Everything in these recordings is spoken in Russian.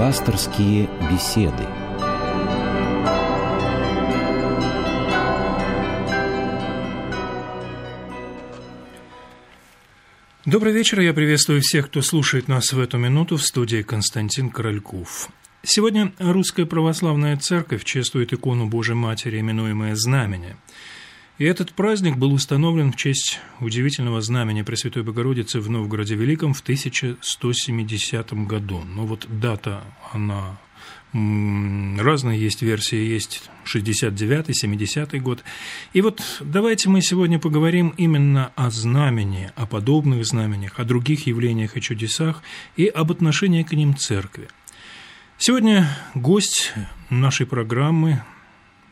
Пасторские беседы. Добрый вечер, я приветствую всех, кто слушает нас в эту минуту в студии Константин Корольков. Сегодня Русская Православная Церковь чествует икону Божьей Матери, именуемое Знамение – и этот праздник был установлен в честь удивительного знамения Пресвятой Богородицы в Новгороде Великом в 1170 году. Но вот дата, она разные есть версии, есть 69-й, 70-й год. И вот давайте мы сегодня поговорим именно о знамени, о подобных знамениях, о других явлениях и чудесах и об отношении к ним церкви. Сегодня гость нашей программы,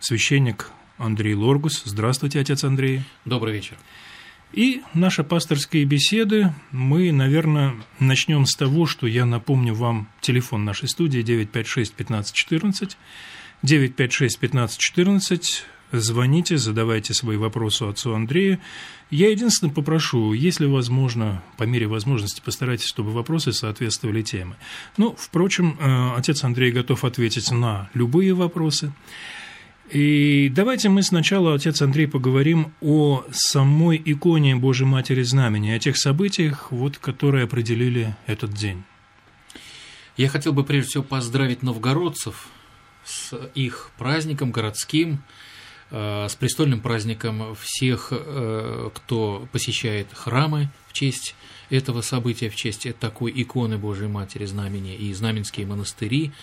священник Андрей Лоргус. Здравствуйте, отец Андрей. Добрый вечер. И наши пасторские беседы, мы, наверное, начнем с того, что я напомню вам телефон нашей студии 956 1514. 956 1514. Звоните, задавайте свои вопросы отцу Андрею. Я единственное попрошу, если возможно, по мере возможности, постарайтесь, чтобы вопросы соответствовали теме. Ну, впрочем, э, отец Андрей готов ответить на любые вопросы. И давайте мы сначала, отец Андрей, поговорим о самой иконе Божьей Матери Знамени, о тех событиях, вот, которые определили этот день. Я хотел бы прежде всего поздравить новгородцев с их праздником городским, с престольным праздником всех, э, кто посещает храмы в честь этого события, в честь такой иконы Божьей Матери Знамени и знаменские монастыри –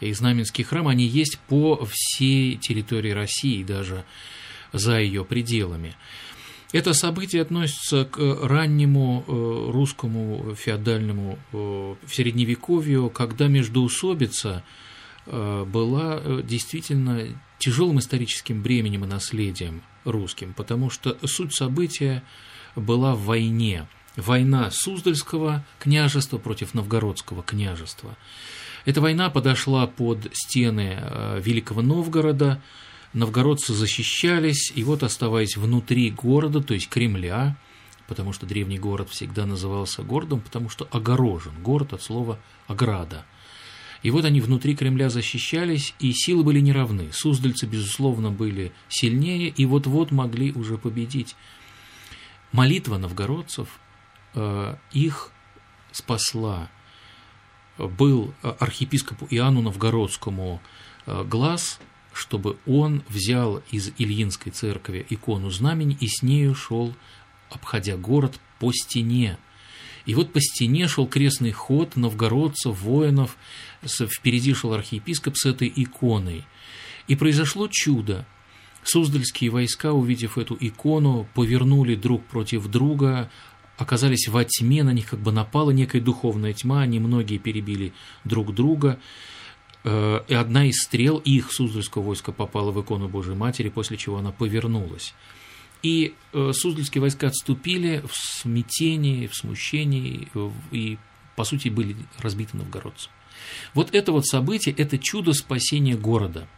и Знаменский храм, они есть по всей территории России, даже за ее пределами. Это событие относится к раннему э, русскому феодальному э, в средневековью, когда междоусобица э, была действительно тяжелым историческим бременем и наследием русским, потому что суть события была в войне. Война Суздальского княжества против Новгородского княжества. Эта война подошла под стены э, Великого Новгорода, новгородцы защищались, и вот оставаясь внутри города, то есть Кремля, потому что древний город всегда назывался городом, потому что огорожен, город от слова «ограда». И вот они внутри Кремля защищались, и силы были неравны. Суздальцы, безусловно, были сильнее, и вот-вот могли уже победить. Молитва новгородцев э, их спасла был э, архиепископу Иоанну Новгородскому э, глаз, чтобы он взял из Ильинской церкви икону знамени и с нею шел, обходя город по стене. И вот по стене шел крестный ход новгородцев, воинов, впереди шел архиепископ с этой иконой. И произошло чудо. Суздальские войска, увидев эту икону, повернули друг против друга, оказались во тьме, на них как бы напала некая духовная тьма, они многие перебили друг друга, э, и одна из стрел их Суздальского войска попала в икону Божией Матери, после чего она повернулась. И э, Суздальские войска отступили в смятении, в смущении, и, по сути, были разбиты новгородцы. Вот это вот событие, это чудо спасения города.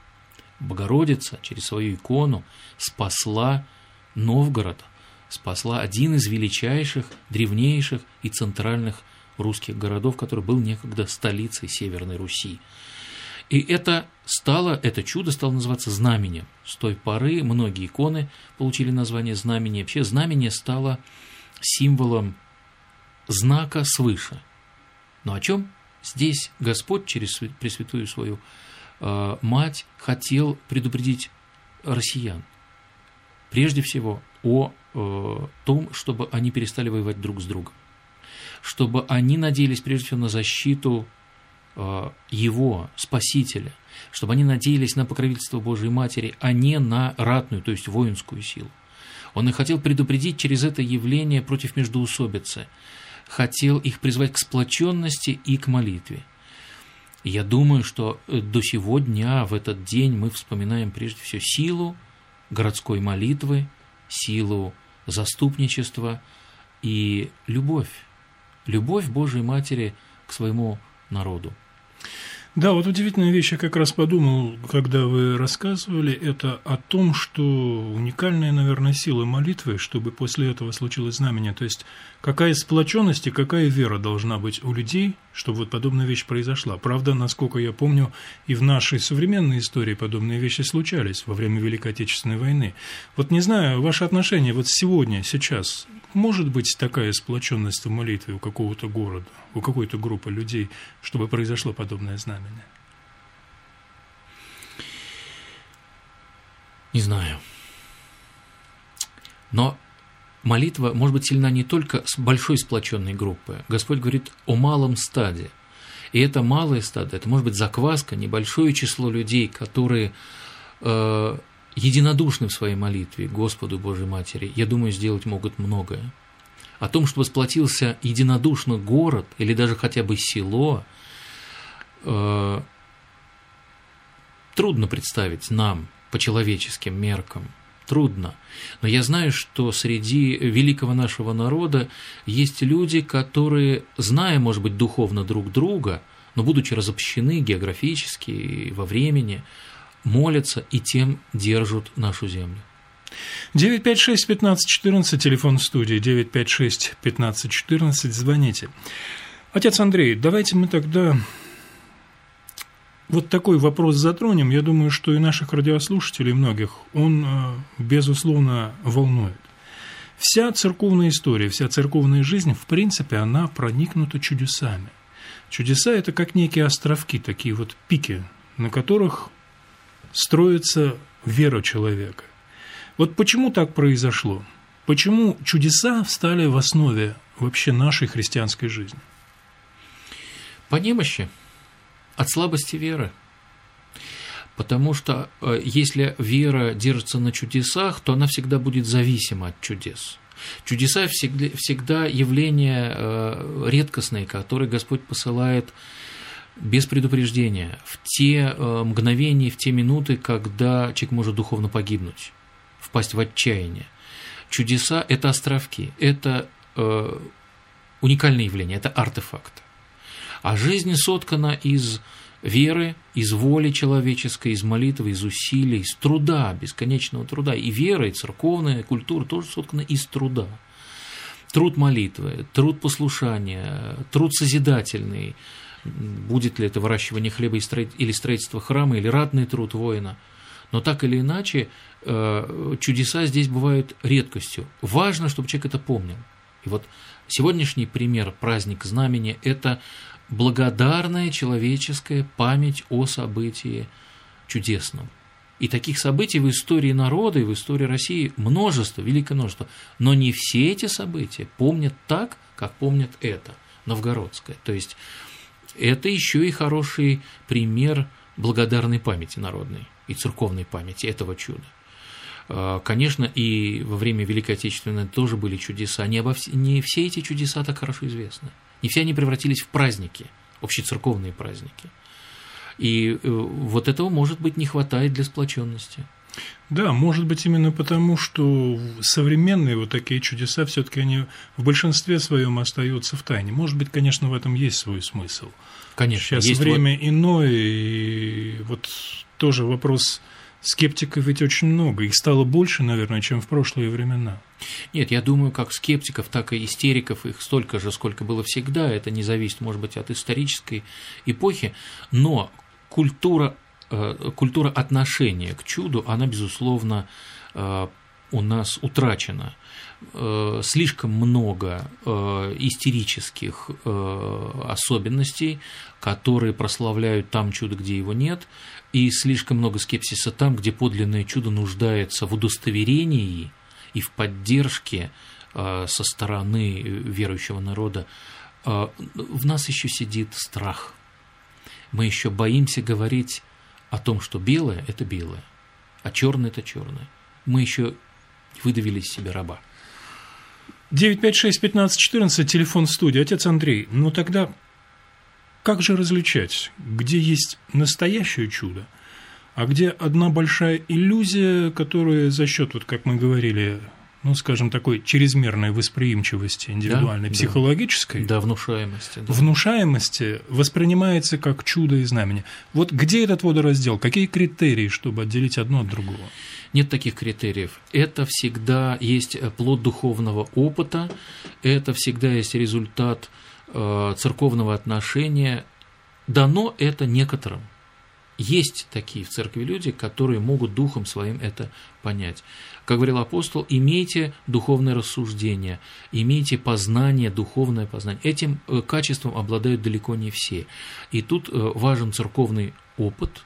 Богородица через свою икону спасла Новгород – спасла один из величайших, древнейших и центральных русских городов, который был некогда столицей Северной Руси. И это стало, это чудо стало называться знаменем. С той поры многие иконы получили название знамения. Вообще знамение стало символом знака свыше. Но о чем здесь Господь через Пресвятую свою э, Мать хотел предупредить россиян? Прежде всего о Э, том, чтобы они перестали воевать друг с другом, чтобы они надеялись прежде всего на защиту э, его, Спасителя, чтобы они надеялись на покровительство Божьей Матери, а не на ратную, то есть воинскую силу. Он и хотел предупредить через это явление против междоусобицы, хотел их призвать к сплоченности и к молитве. Я думаю, что э, до сего дня, в этот день, мы вспоминаем прежде всего силу городской молитвы, силу заступничество и любовь. Любовь Божией Матери к своему народу. Да, вот удивительная вещь, я как раз подумал, когда вы рассказывали, это о том, что уникальная, наверное, сила молитвы, чтобы после этого случилось знамение. То есть, какая сплоченность и какая вера должна быть у людей, чтобы вот подобная вещь произошла. Правда, насколько я помню, и в нашей современной истории подобные вещи случались во время Великой Отечественной войны. Вот не знаю, ваше отношение вот сегодня, сейчас, может быть такая сплоченность в молитве у какого-то города, у какой-то группы людей, чтобы произошло подобное знамение? Не знаю. Но молитва может быть сильна не только с большой сплоченной группы. Господь говорит о малом стаде. И это малое стадо, это может быть закваска, небольшое число людей, которые э, единодушны в своей молитве Господу Божьей Матери. Я думаю, сделать могут многое. О том, чтобы сплотился единодушно город или даже хотя бы село, э, трудно представить нам по человеческим меркам – трудно. Но я знаю, что среди великого нашего народа есть люди, которые, зная, может быть, духовно друг друга, но будучи разобщены географически во времени, молятся и тем держат нашу землю. 956-1514, телефон студии, 956-1514, звоните. Отец Андрей, давайте мы тогда вот такой вопрос затронем, я думаю, что и наших радиослушателей многих, он, э, безусловно, волнует. Вся церковная история, вся церковная жизнь, в принципе, она проникнута чудесами. Чудеса – это как некие островки, такие вот пики, на которых строится вера человека. Вот почему так произошло? Почему чудеса встали в основе вообще нашей христианской жизни? По немощи от слабости веры. Потому что э, если вера держится на чудесах, то она всегда будет зависима от чудес. Чудеса всегда, всегда явления э, редкостные, которые Господь посылает без предупреждения, в те э, мгновения, в те минуты, когда человек может духовно погибнуть, впасть в отчаяние. Чудеса – это островки, это уникальное явление, это артефакт. А жизнь соткана из веры, из воли человеческой, из молитвы, из усилий, из труда, бесконечного труда. И вера, и церковная культура тоже соткана из труда. Труд молитвы, труд послушания, труд созидательный, будет ли это выращивание хлеба или строительство храма, или ратный труд воина. Но так или иначе, э, чудеса здесь бывают редкостью. Важно, чтобы человек это помнил. И вот сегодняшний пример, праздник знамени, это благодарная человеческая память о событии чудесном. И таких событий в истории народа и в истории России множество, великое множество. Но не все эти события помнят так, как помнят это, новгородское. То есть это еще и хороший пример благодарной памяти народной и церковной памяти этого чуда. А, конечно, и во время Великой Отечественной тоже были чудеса. Не, обо вс... не все эти чудеса так хорошо известны. Не все они превратились в праздники, общецерковные праздники. И э, вот этого, может быть, не хватает для сплоченности. Да, может быть именно потому, что современные вот такие чудеса все-таки они в большинстве своем остаются в тайне. Может быть, конечно, в этом есть свой смысл. Конечно. Сейчас время вот... иное, и вот тоже вопрос Скептиков ведь очень много, их стало больше, наверное, чем в прошлые времена. Нет, я думаю, как скептиков, так и истериков, их столько же, сколько было всегда. Это не зависит, может быть, от исторической эпохи, но культура, культура отношения к чуду, она, безусловно, э, у нас утрачена. Э, слишком много истерических особенностей, которые прославляют там чудо, где его нет, и слишком много скепсиса там, где подлинное чудо нуждается в удостоверении и в поддержке э, со стороны верующего народа. Э, в нас еще сидит страх. Мы еще боимся говорить о том, что белое – это белое, а черное – это черное. Мы еще выдавили из себя раба. 956-1514, телефон студии. Отец Андрей, ну тогда как же различать, где есть настоящее чудо, а где одна большая иллюзия, которая за счет, вот как мы говорили, ну, скажем, такой чрезмерной восприимчивости индивидуальной, да, психологической, да, внушаемости, да. внушаемости воспринимается как чудо и знамение. Вот где этот водораздел? Какие критерии, чтобы отделить одно от другого? Нет таких критериев. Это всегда есть плод духовного опыта, это всегда есть результат э, церковного отношения. Дано это некоторым. Есть такие в церкви люди, которые могут духом своим это понять. Как говорил апостол, имейте духовное рассуждение, имейте познание, духовное познание. Этим э, качеством обладают далеко не все. И тут э, важен церковный опыт,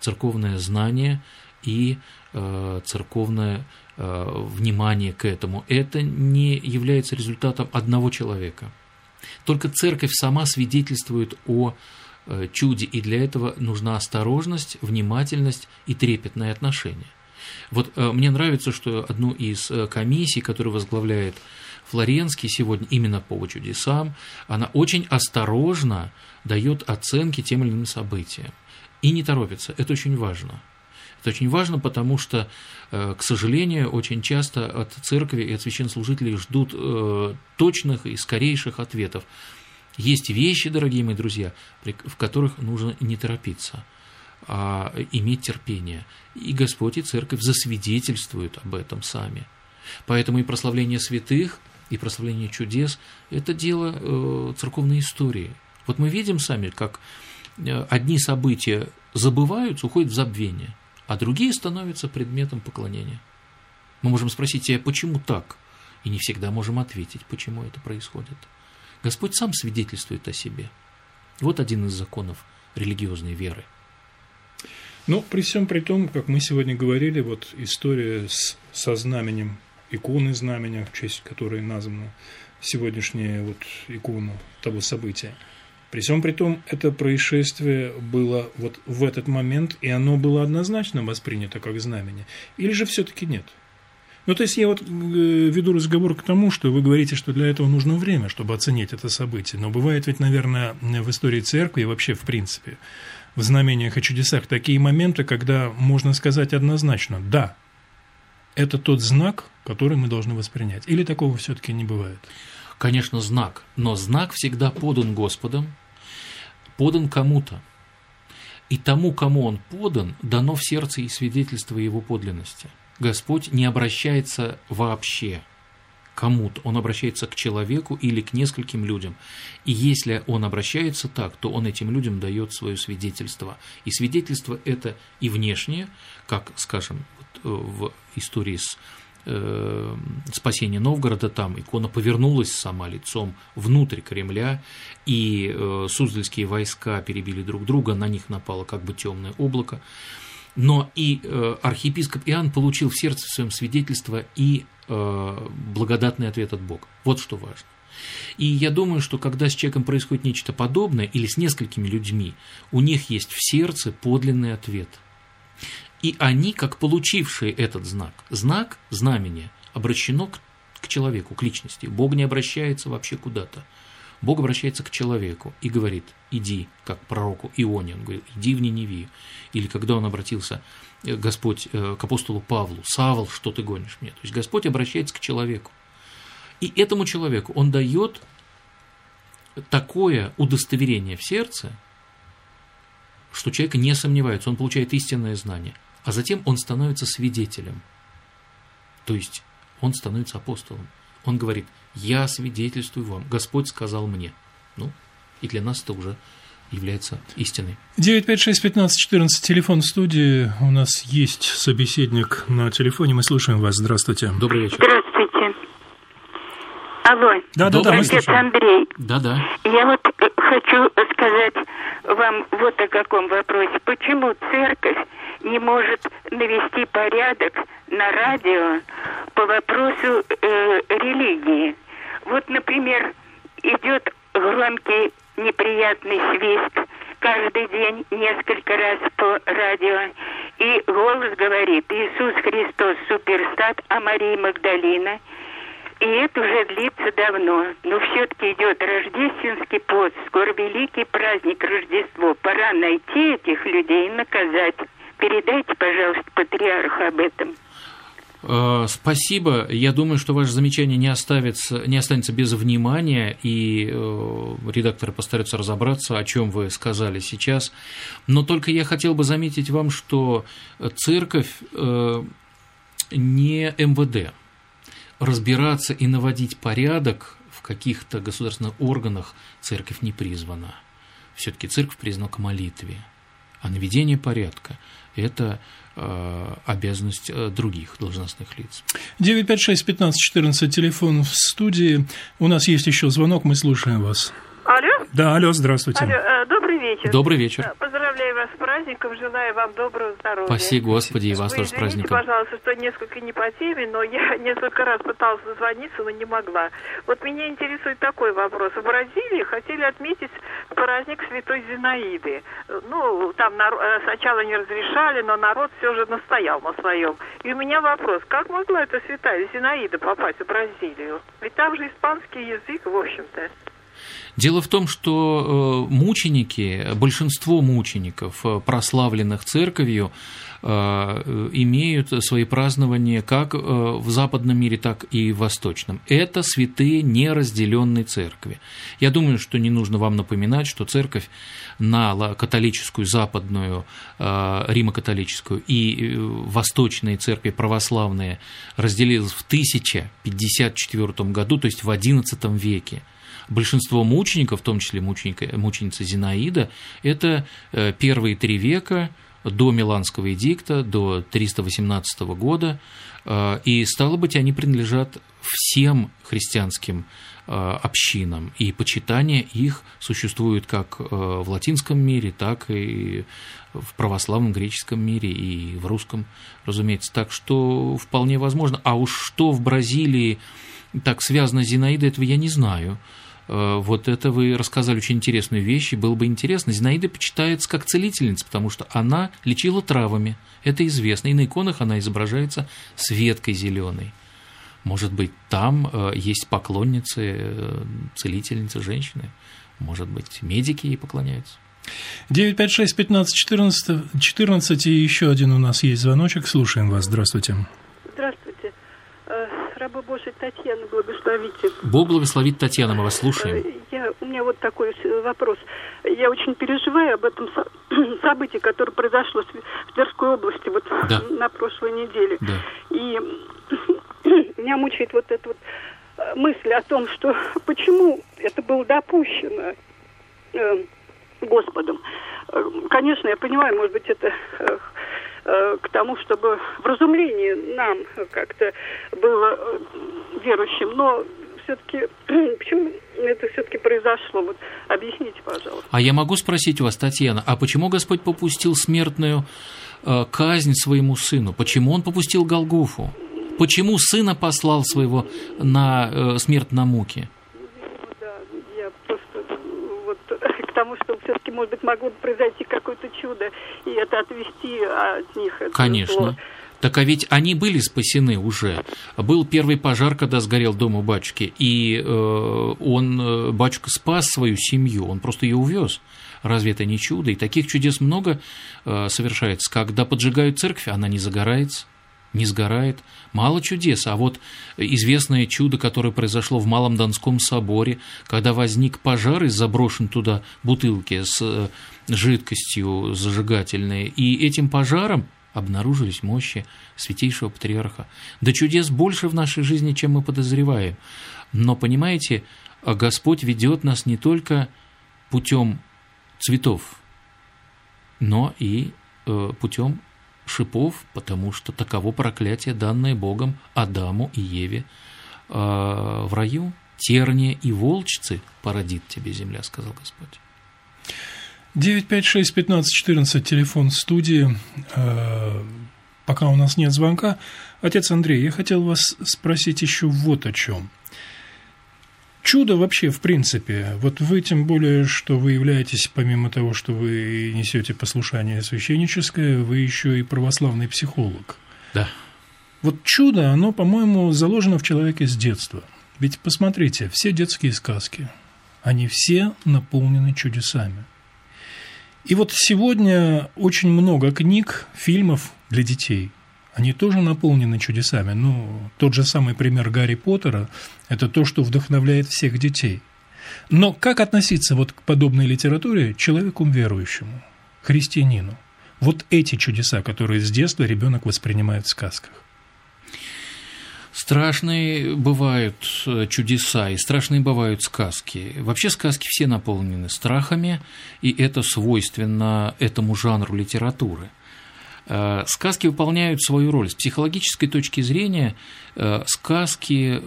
церковное знание и э, церковное внимание к этому. Это не является результатом одного человека. Только церковь сама свидетельствует о чуде, и для этого нужна осторожность, внимательность и трепетное отношение. Вот э, мне нравится, что одну из э, комиссий, которую возглавляет Флоренский сегодня именно по чудесам, она очень осторожно дает оценки тем или иным событиям и не торопится. Это очень важно. Это очень важно, потому что, э, к сожалению, очень часто от церкви и от священнослужителей ждут точных и скорейших ответов. Есть вещи, дорогие мои друзья, в которых нужно не торопиться – а, иметь терпение. И Господь и Церковь засвидетельствуют об этом сами. Поэтому и прославление святых, и прославление чудес – это дело э, церковной истории. Вот мы видим сами, как э, одни события забываются, уходят в забвение, а другие становятся предметом поклонения. Мы можем спросить себя, почему так? И не всегда можем ответить, почему это происходит. Господь сам свидетельствует о себе. Вот один из законов религиозной веры – ну, при всем при том, как мы сегодня говорили, вот история с, со знаменем, иконы знамения, в честь которой названа сегодняшняя вот икона того события. При всем при том, это происшествие было вот в этот момент, и оно было однозначно воспринято как знамение. Или же все-таки нет? Ну, то есть я вот э, веду разговор к тому, что вы говорите, что для этого нужно время, чтобы оценить это событие. Но бывает ведь, наверное, в истории церкви и вообще в принципе, в знамениях и чудесах такие моменты, когда можно сказать однозначно «да, это тот знак, который мы должны воспринять». Или такого все-таки не бывает? Конечно, знак, но знак всегда подан Господом, подан кому-то. И тому, кому он подан, дано в сердце и свидетельство его подлинности. Господь не обращается вообще – кому-то, он обращается к человеку или к нескольким людям. И если он обращается так, то он этим людям дает свое свидетельство. И свидетельство это и внешнее, как, скажем, вот э, в истории с э, спасение Новгорода, там икона повернулась сама лицом внутрь Кремля, и э, суздальские войска перебили друг друга, на них напало как бы темное облако. Но и архиепископ Иоанн получил в сердце своем свидетельство и благодатный ответ от Бога. Вот что важно. И я думаю, что когда с человеком происходит нечто подобное, или с несколькими людьми, у них есть в сердце подлинный ответ. И они, как получившие этот знак, знак, знамение, обращено к, к человеку, к личности. Бог не обращается вообще куда-то. Бог обращается к человеку и говорит, иди, как пророку Ионе, он говорит, иди в Ниневию. Или когда он обратился, э, Господь, э, к апостолу Павлу, Савол, что ты гонишь мне? То есть Господь обращается к человеку. И этому человеку он дает такое удостоверение в сердце, что человек не сомневается, он получает истинное знание, а затем он становится свидетелем. То есть он становится апостолом. Он говорит, я свидетельствую вам, Господь сказал мне. Ну, и для нас это уже является истиной. 956-15-14, телефон студии. У нас есть собеседник на телефоне. Мы слушаем вас. Здравствуйте. Добрый вечер. Здравствуйте. Алло. Да, да, да, мы слушаем. Андрей. Да, да. Я вот э, хочу сказать вам вот о каком вопросе. Почему церковь не может навести порядок на радио по вопросу э, религии? Вот, например, идет громкий неприятный свист каждый день, несколько раз по радио. И голос говорит «Иисус Христос суперстат, а Мария Магдалина». И это уже длится давно. Но все-таки идет рождественский пост, скоро великий праздник Рождество. Пора найти этих людей и наказать. Передайте, пожалуйста, патриарху об этом. Э, спасибо. Я думаю, что ваше замечание не, оставится, не останется без внимания, и э, редакторы постараются разобраться, о чем вы сказали сейчас. Но только я хотел бы заметить вам, что церковь э, не МВД. Разбираться и наводить порядок в каких-то государственных органах церковь не призвана. Все-таки церковь признана к молитве, а наведение порядка – это Э, обязанность э, других должностных лиц. 956-1514, телефон в студии. У нас есть еще звонок, мы слушаем вас. Алло? Да, алло, здравствуйте. Алло, э, добрый вечер. Добрый вечер. С праздником, желаю вам доброго здоровья. Спасибо, Господи, и вас Вы тоже с праздником. пожалуйста, что несколько не по теме, но я несколько раз пыталась дозвониться, но не могла. Вот меня интересует такой вопрос. В Бразилии хотели отметить праздник Святой Зинаиды. Ну, там нар- э, сначала не разрешали, но народ все же настоял на своем. И у меня вопрос, как могла эта Святая Зинаида попасть в Бразилию? Ведь там же испанский язык, в общем-то. Дело в том, что э, мученики, большинство мучеников, э, прославленных церковью, э, имеют свои празднования как в западном мире, так и в восточном. Это святые неразделенной церкви. Я думаю, что не нужно вам напоминать, что церковь на католическую, западную, римо-католическую и восточные церкви православные разделилась в 1054 году, то есть в XI веке большинство мучеников, в том числе мученика, мученица Зинаида, это э, первые три века до Миланского эдикта, до 318 года, э, и, стало быть, они принадлежат всем христианским э, общинам, и почитание их существует как в латинском мире, так и в православном греческом мире и в русском, разумеется. Так что вполне возможно. А уж что в Бразилии так связано с Зинаидой, этого я не знаю. Э, вот это вы рассказали очень интересную вещь, и было бы интересно. Зинаида почитается как целительница, потому что она лечила травами, это известно, и на иконах она изображается с веткой зеленой. Может быть, там э, есть поклонницы, э, целительницы, женщины, может быть, медики ей поклоняются. 956 15 14, 14 и еще один у нас есть звоночек. Слушаем вас. Здравствуйте. Раба Божия Татьяна, благословите. Бог благословит Татьяна, мы вас слушаем. Э, я, у меня вот такой вопрос. Я очень переживаю об этом событии, которое произошло в Тверской области вот да. на прошлой неделе. Да. И меня мучает вот эта вот э, мысль о том, что почему это было допущено э, Господом. Конечно, я понимаю, может быть, это к тому, чтобы в разумлении нам как-то было э, верующим, но все-таки почему это все-таки произошло? Вот объясните, пожалуйста. А я могу спросить вас, Татьяна, а почему Господь попустил смертную э, казнь своему сыну? Почему он попустил Голгофу? Почему сына послал своего на смерть на муке? потому что все-таки, может быть, могло произойти какое-то чудо, и это отвести от них. Это Конечно. Зло. Так а ведь они были спасены уже. Был первый пожар, когда сгорел дом у батюшки, и э, он, э, батюшка спас свою семью, он просто ее увез. Разве это не чудо? И таких чудес много э, совершается. Когда поджигают церковь, она не загорается не сгорает. Мало чудес, а вот известное чудо, которое произошло в Малом Донском соборе, когда возник пожар и заброшен туда бутылки с э, жидкостью зажигательной, и этим пожаром обнаружились мощи святейшего патриарха. Да чудес больше в нашей жизни, чем мы подозреваем. Но, понимаете, Господь ведет нас не только путем цветов, но и э, путем шипов, потому что таково проклятие, данное Богом Адаму и Еве э, в раю. Терния и волчцы породит тебе земля, сказал Господь. 956 15 14, телефон студии. Э, пока у нас нет звонка. Отец Андрей, я хотел вас спросить еще вот о чем чудо вообще, в принципе. Вот вы, тем более, что вы являетесь, помимо того, что вы несете послушание священническое, вы еще и православный психолог. Да. Вот чудо, оно, по-моему, заложено в человеке с детства. Ведь посмотрите, все детские сказки, они все наполнены чудесами. И вот сегодня очень много книг, фильмов для детей – они тоже наполнены чудесами. Ну, тот же самый пример Гарри Поттера – это то, что вдохновляет всех детей. Но как относиться вот к подобной литературе человеку верующему, христианину? Вот эти чудеса, которые с детства ребенок воспринимает в сказках. Страшные бывают э, чудеса и страшные бывают сказки. Вообще сказки все наполнены страхами, и это свойственно этому жанру литературы. Э, сказки выполняют свою роль. С психологической точки зрения э, сказки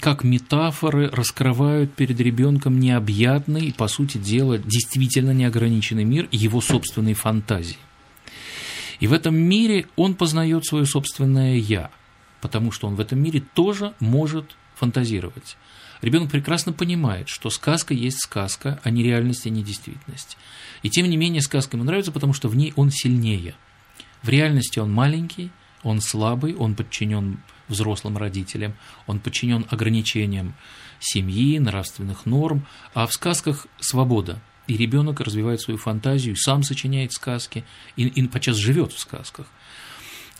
как метафоры раскрывают перед ребенком необъятный и, по сути дела, действительно неограниченный мир его собственной фантазии. И в этом мире он познает свое собственное «я», потому что он в этом мире тоже может фантазировать. Ребенок прекрасно понимает, что сказка есть сказка, а не реальность, а не действительность. И тем не менее сказка ему нравится, потому что в ней он сильнее. В реальности он маленький, он слабый, он подчинен взрослым родителям, он подчинен ограничениям семьи, нравственных норм, а в сказках свобода. И ребенок развивает свою фантазию, сам сочиняет сказки, и, и подчас живет в сказках.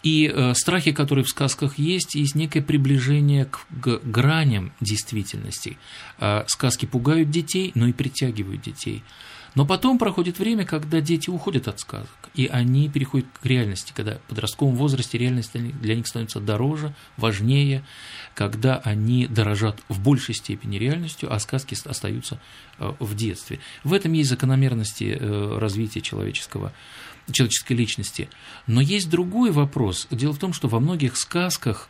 И э, страхи, которые в сказках есть, есть некое приближение к, к граням действительности. Э, сказки пугают детей, но и притягивают детей. Но потом проходит время, когда дети уходят от сказок, и они переходят к реальности, когда в подростковом возрасте реальность для них становится дороже, важнее, когда они дорожат в большей степени реальностью, а сказки остаются э, в детстве. В этом есть закономерности э, развития человеческого человеческой личности. Но есть другой вопрос. Дело в том, что во многих сказках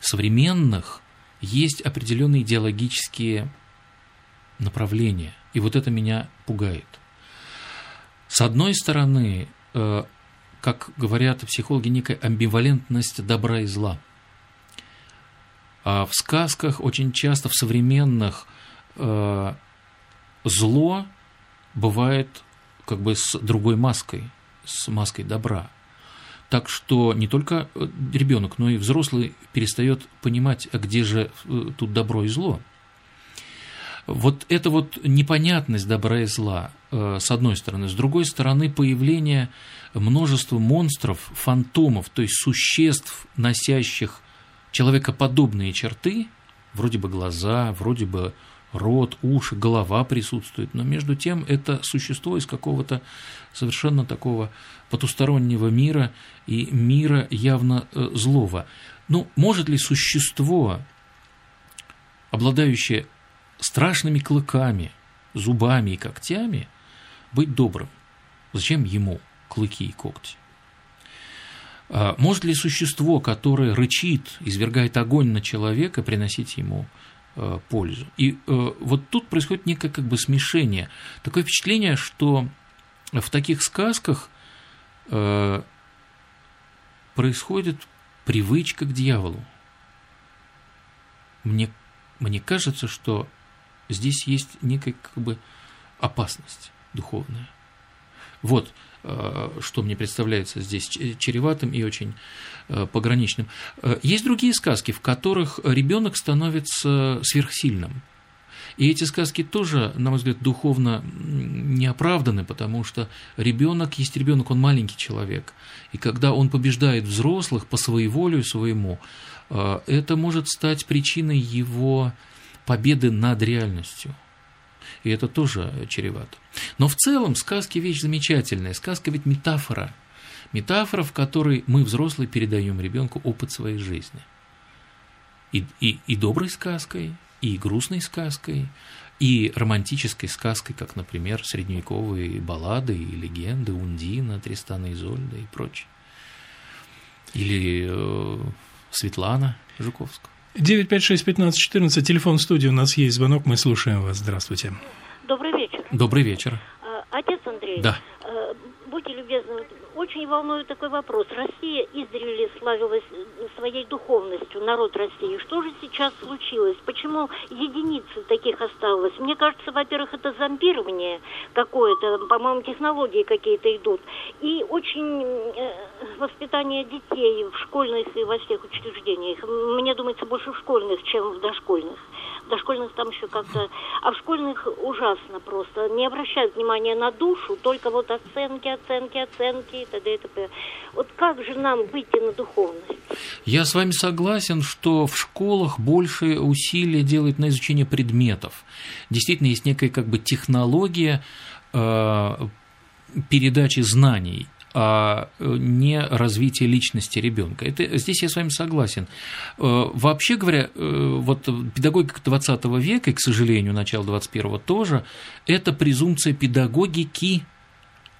современных есть определенные идеологические направления. И вот это меня пугает. С одной стороны, э, как говорят психологи, некая амбивалентность добра и зла. А в сказках очень часто, в современных, э, зло бывает как бы с другой маской с маской добра. Так что не только э, ребенок, но и взрослый перестает понимать, а где же тут добро и зло. Вот эта вот непонятность добра и зла, э, с одной стороны. С другой стороны, появление множества монстров, фантомов, то есть существ, носящих человекоподобные черты, вроде бы глаза, вроде бы рот, уши, голова присутствует, но между тем это существо из какого-то совершенно такого потустороннего мира и мира явно э, злого. Ну, может ли существо, обладающее страшными клыками, зубами и когтями, быть добрым? Зачем ему клыки и когти? А может ли существо, которое рычит, извергает огонь на человека, приносить ему Э, пользу. И э, вот тут происходит некое как бы смешение. Такое впечатление, что в таких сказках происходит привычка к дьяволу. Мне, мне кажется, что здесь есть некая как бы опасность духовная. Вот Э, что мне представляется здесь чреватым и очень э, пограничным. Э, есть другие сказки, в которых ребенок становится сверхсильным. И эти сказки тоже, на мой взгляд, духовно не оправданы, потому что ребенок есть ребенок, он маленький человек. И когда он побеждает взрослых по своей воле своему, это может стать причиной его победы над реальностью и это тоже чревато. Но в целом сказки вещь замечательная. Сказка ведь метафора. Метафора, в которой мы, взрослые, передаем ребенку опыт своей жизни. И, и, и доброй сказкой, и грустной сказкой, и романтической сказкой, как, например, средневековые баллады и легенды Ундина, Тристана и Зольда и прочее. Или э, Светлана Жуковская. 956-1514, телефон студии, у нас есть звонок, мы слушаем вас. Здравствуйте. Добрый вечер. Добрый вечер. А, отец Андрей. Да. А, будьте любезны, очень волнует такой вопрос. Россия издревле славилась э, своей духовностью, народ России. Что же сейчас случилось? Почему единицы таких осталось? Мне кажется, во-первых, это зомбирование какое-то, по-моему, технологии какие-то идут. И очень э, воспитание детей в школьных и во всех учреждениях. Мне думается, больше в школьных, чем в дошкольных дошкольных там еще как-то... А в школьных ужасно просто. Не обращают внимания на душу, только вот оценки, оценки, оценки, и т.д. и т.п. Вот как же нам выйти на духовность? Я с вами согласен, что в школах больше усилия делают на изучение предметов. Действительно, есть некая как бы технология э, передачи знаний а не развитие личности ребенка. Это, здесь я с вами согласен. Э, вообще говоря, э, вот педагогика 20 века, и, к сожалению, начало 21 тоже, это презумпция педагогики,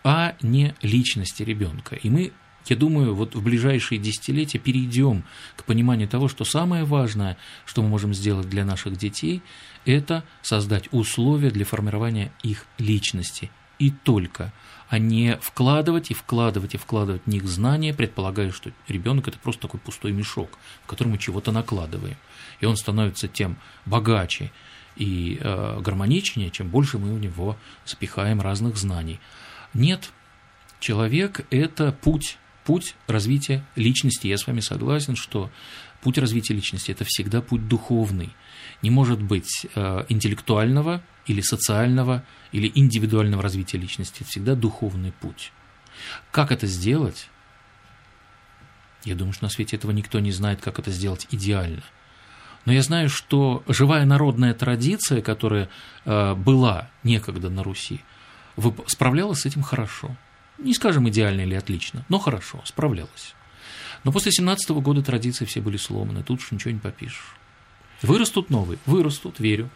а не личности ребенка. И мы я думаю, вот в ближайшие десятилетия перейдем к пониманию того, что самое важное, что мы можем сделать для наших детей, это создать условия для формирования их личности. И только а не вкладывать и вкладывать и вкладывать в них знания, предполагая, что ребенок это просто такой пустой мешок, в который мы чего-то накладываем. И он становится тем богаче и э, гармоничнее, чем больше мы в него запихаем разных знаний. Нет, человек – это путь, путь развития личности. Я с вами согласен, что путь развития личности – это всегда путь духовный. Не может быть э, интеллектуального или социального, или индивидуального развития личности. Это всегда духовный путь. Как это сделать? Я думаю, что на свете этого никто не знает, как это сделать идеально. Но я знаю, что живая народная традиция, которая э, была некогда на Руси, справлялась с этим хорошо. Не скажем идеально или отлично, но хорошо, справлялась. Но после 17 -го года традиции все были сломаны, тут уж ничего не попишешь. Вырастут новые, вырастут, верю.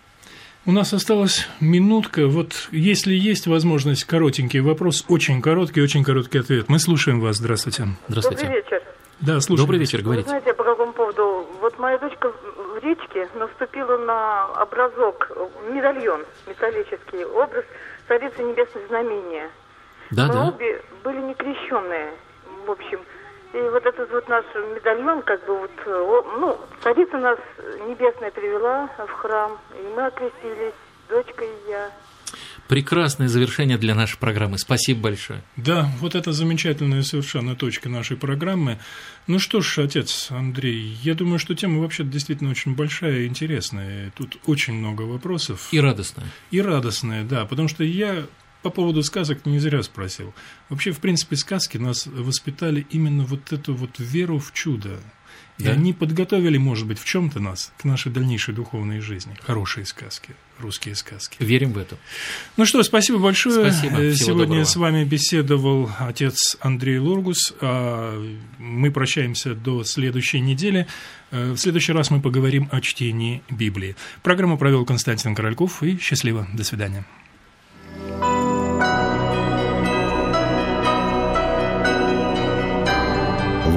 У нас осталась минутка. Вот если есть возможность, коротенький вопрос, очень короткий, очень короткий ответ. Мы слушаем вас. Здравствуйте. Здравствуйте. Добрый вечер. Да, слушаем. Добрый вечер, говорите. Вы знаете, по какому поводу? Вот моя дочка в речке наступила на образок, медальон металлический, образ Царицы Небесных Знамения. Да, Мы да. обе были некрещенные, в общем. И вот этот вот наш медальон, как бы вот, ну, царица нас небесная привела в храм, и мы окрестились, дочка и я. Прекрасное завершение для нашей программы. Спасибо большое. Да, вот это замечательная совершенно точка нашей программы. Ну что ж, отец Андрей, я думаю, что тема вообще действительно очень большая и интересная. Тут очень много вопросов. И радостная. И радостная, да, потому что я по поводу сказок не зря спросил. Вообще, в принципе, сказки нас воспитали именно вот эту вот веру в чудо. И да? они подготовили, может быть, в чем-то нас к нашей дальнейшей духовной жизни. Хорошие сказки, русские сказки. Верим в это. Ну что, спасибо большое. Спасибо. Сегодня доброго. с вами беседовал отец Андрей Лургус. А, мы прощаемся до следующей недели. Э, в следующий раз мы поговорим о чтении Библии. Программу провел Константин Корольков. И счастливо. До свидания.